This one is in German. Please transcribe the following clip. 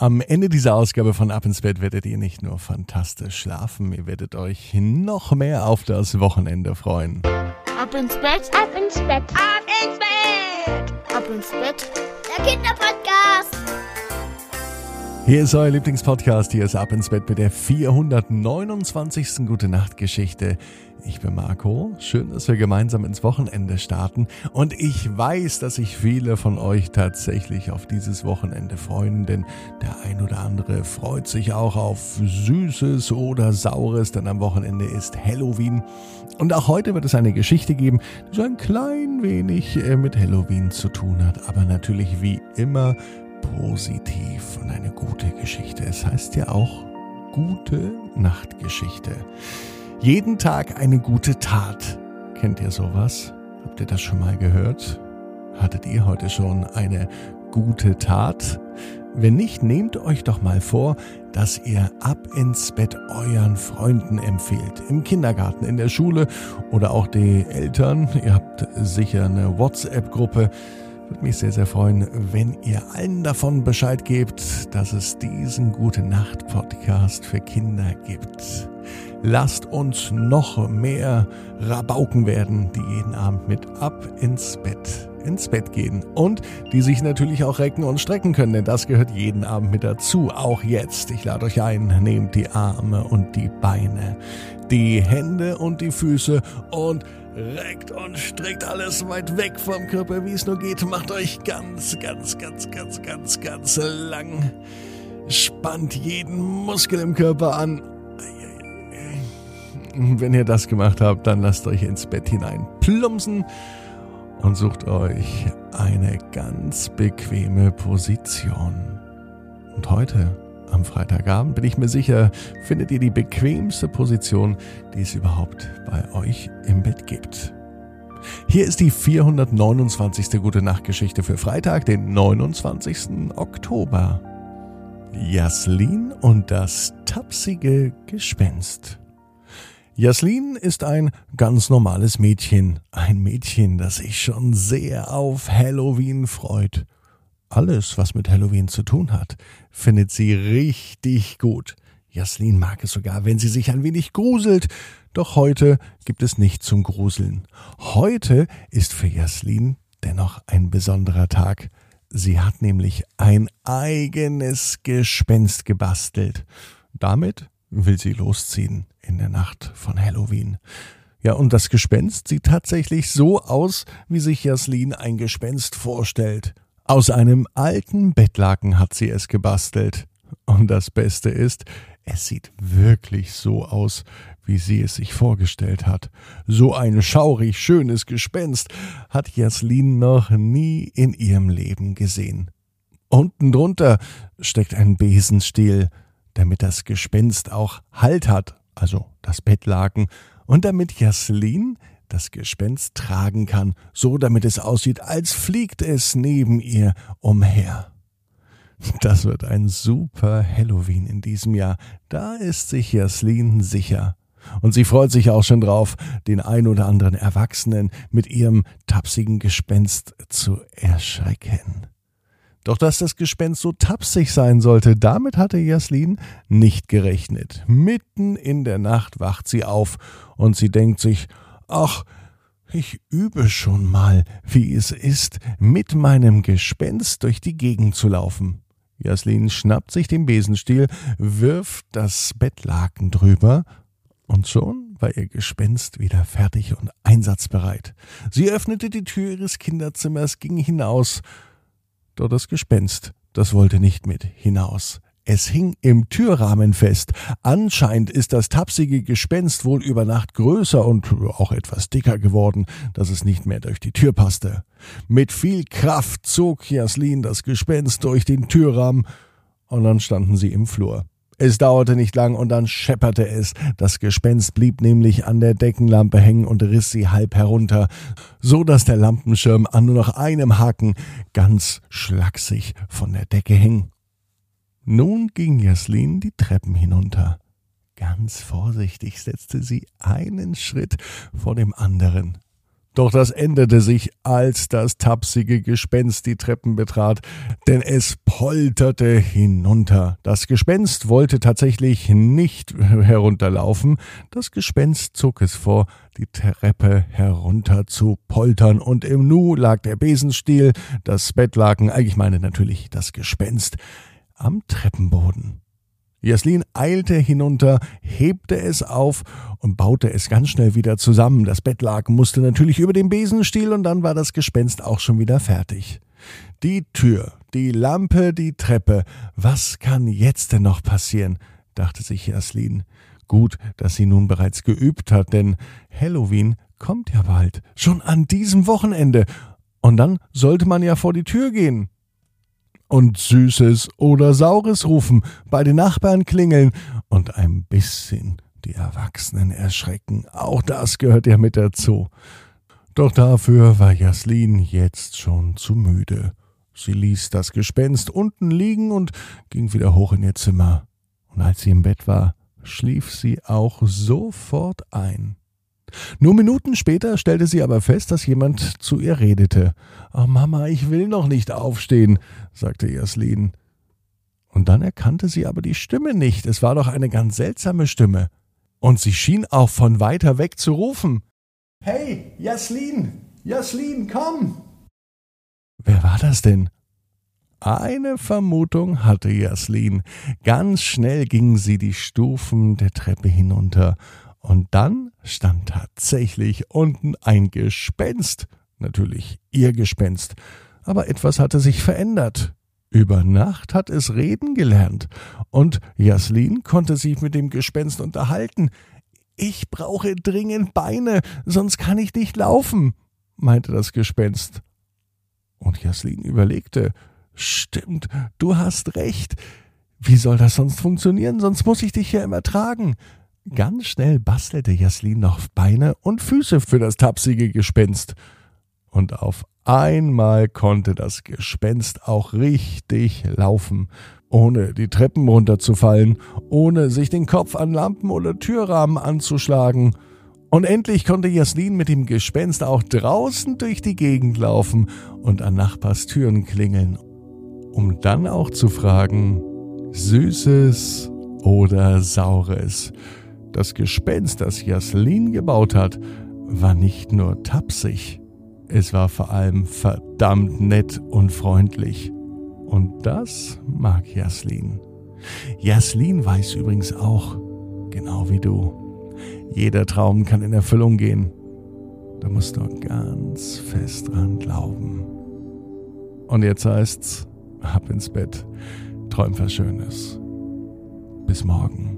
Am Ende dieser Ausgabe von Ab ins Bett werdet ihr nicht nur fantastisch schlafen, ihr werdet euch noch mehr auf das Wochenende freuen. Ab ins Bett, ab ins Bett, ab ins Bett, ab ins Bett, der Kinderpodcast. Hier ist euer Lieblingspodcast, hier ist Ab ins Bett mit der 429. Gute Nacht Geschichte. Ich bin Marco. Schön, dass wir gemeinsam ins Wochenende starten. Und ich weiß, dass sich viele von euch tatsächlich auf dieses Wochenende freuen, denn der ein oder andere freut sich auch auf Süßes oder Saures, denn am Wochenende ist Halloween. Und auch heute wird es eine Geschichte geben, die so ein klein wenig äh, mit Halloween zu tun hat, aber natürlich wie immer positiv und eine gute Geschichte. Es heißt ja auch gute Nachtgeschichte. Jeden Tag eine gute Tat. Kennt ihr sowas? Habt ihr das schon mal gehört? Hattet ihr heute schon eine gute Tat? Wenn nicht, nehmt euch doch mal vor, dass ihr ab ins Bett euren Freunden empfehlt. Im Kindergarten, in der Schule oder auch die Eltern. Ihr habt sicher eine WhatsApp-Gruppe. Würde mich sehr, sehr freuen, wenn ihr allen davon Bescheid gebt, dass es diesen Gute Nacht Podcast für Kinder gibt. Lasst uns noch mehr Rabauken werden, die jeden Abend mit ab ins Bett, ins Bett gehen. Und die sich natürlich auch recken und strecken können, denn das gehört jeden Abend mit dazu. Auch jetzt. Ich lade euch ein, nehmt die Arme und die Beine, die Hände und die Füße und reckt und streckt alles weit weg vom Körper, wie es nur geht. Macht euch ganz, ganz, ganz, ganz, ganz, ganz lang. Spannt jeden Muskel im Körper an wenn ihr das gemacht habt, dann lasst euch ins Bett hinein plumpsen und sucht euch eine ganz bequeme Position. Und heute, am Freitagabend, bin ich mir sicher, findet ihr die bequemste Position, die es überhaupt bei euch im Bett gibt. Hier ist die 429. Gute Nachtgeschichte für Freitag, den 29. Oktober. Jaslin und das tapsige Gespenst. Jaslin ist ein ganz normales Mädchen. Ein Mädchen, das sich schon sehr auf Halloween freut. Alles, was mit Halloween zu tun hat, findet sie richtig gut. Jaslin mag es sogar, wenn sie sich ein wenig gruselt. Doch heute gibt es nichts zum Gruseln. Heute ist für Jaslin dennoch ein besonderer Tag. Sie hat nämlich ein eigenes Gespenst gebastelt. Damit will sie losziehen in der Nacht von Halloween. Ja, und das Gespenst sieht tatsächlich so aus, wie sich Jaslin ein Gespenst vorstellt. Aus einem alten Bettlaken hat sie es gebastelt. Und das Beste ist, es sieht wirklich so aus, wie sie es sich vorgestellt hat. So ein schaurig schönes Gespenst hat Jaslin noch nie in ihrem Leben gesehen. Unten drunter steckt ein Besenstiel, damit das Gespenst auch Halt hat also das Bettlaken, und damit Jaslin das Gespenst tragen kann, so damit es aussieht, als fliegt es neben ihr umher. Das wird ein super Halloween in diesem Jahr, da ist sich Jaslin sicher. Und sie freut sich auch schon drauf, den ein oder anderen Erwachsenen mit ihrem tapsigen Gespenst zu erschrecken. Doch dass das Gespenst so tapsig sein sollte, damit hatte Jaslin nicht gerechnet. Mitten in der Nacht wacht sie auf und sie denkt sich, ach, ich übe schon mal, wie es ist, mit meinem Gespenst durch die Gegend zu laufen. Jaslin schnappt sich den Besenstiel, wirft das Bettlaken drüber und schon war ihr Gespenst wieder fertig und einsatzbereit. Sie öffnete die Tür ihres Kinderzimmers, ging hinaus doch das Gespenst, das wollte nicht mit hinaus. Es hing im Türrahmen fest. Anscheinend ist das tapsige Gespenst wohl über Nacht größer und auch etwas dicker geworden, dass es nicht mehr durch die Tür passte. Mit viel Kraft zog Jaslin das Gespenst durch den Türrahmen und dann standen sie im Flur. Es dauerte nicht lang und dann schepperte es. Das Gespenst blieb nämlich an der Deckenlampe hängen und riss sie halb herunter, so dass der Lampenschirm an nur noch einem Haken ganz schlaksig von der Decke hing. Nun ging Jaslin die Treppen hinunter. Ganz vorsichtig setzte sie einen Schritt vor dem anderen. Doch das änderte sich, als das tapsige Gespenst die Treppen betrat, denn es polterte hinunter. Das Gespenst wollte tatsächlich nicht herunterlaufen, das Gespenst zog es vor, die Treppe herunter zu poltern, und im Nu lag der Besenstiel, das Bettlaken, ich meine natürlich das Gespenst, am Treppenboden. Jaslin eilte hinunter, hebte es auf und baute es ganz schnell wieder zusammen. Das Bettlaken musste natürlich über den Besenstiel und dann war das Gespenst auch schon wieder fertig. Die Tür, die Lampe, die Treppe. Was kann jetzt denn noch passieren? dachte sich Jaslin. Gut, dass sie nun bereits geübt hat, denn Halloween kommt ja bald, schon an diesem Wochenende. Und dann sollte man ja vor die Tür gehen und Süßes oder Saures rufen, bei den Nachbarn klingeln und ein bisschen die Erwachsenen erschrecken. Auch das gehört ja mit dazu. Doch dafür war Jaslin jetzt schon zu müde. Sie ließ das Gespenst unten liegen und ging wieder hoch in ihr Zimmer. Und als sie im Bett war, schlief sie auch sofort ein. Nur Minuten später stellte sie aber fest, dass jemand zu ihr redete. Oh Mama, ich will noch nicht aufstehen, sagte Jaslin. Und dann erkannte sie aber die Stimme nicht. Es war doch eine ganz seltsame Stimme. Und sie schien auch von weiter weg zu rufen. Hey, Jaslin, Jaslin, komm! Wer war das denn? Eine Vermutung hatte Jaslin. Ganz schnell ging sie die Stufen der Treppe hinunter und dann stand tatsächlich unten ein Gespenst. Natürlich ihr Gespenst. Aber etwas hatte sich verändert. Über Nacht hat es reden gelernt. Und Jaslin konnte sich mit dem Gespenst unterhalten. Ich brauche dringend Beine, sonst kann ich nicht laufen, meinte das Gespenst. Und Jaslin überlegte. Stimmt, du hast recht. Wie soll das sonst funktionieren? Sonst muss ich dich ja immer tragen. Ganz schnell bastelte Jaslin noch Beine und Füße für das tapsige Gespenst. Und auf einmal konnte das Gespenst auch richtig laufen, ohne die Treppen runterzufallen, ohne sich den Kopf an Lampen oder Türrahmen anzuschlagen. Und endlich konnte Jaslin mit dem Gespenst auch draußen durch die Gegend laufen und an Nachbars Türen klingeln, um dann auch zu fragen, Süßes oder Saures. Das Gespenst, das Jaslin gebaut hat, war nicht nur tapsig, es war vor allem verdammt nett und freundlich. Und das mag Jaslin. Jaslin weiß übrigens auch, genau wie du, jeder Traum kann in Erfüllung gehen. Da musst du ganz fest dran glauben. Und jetzt heißt's, ab ins Bett, träum was Schönes. Bis morgen.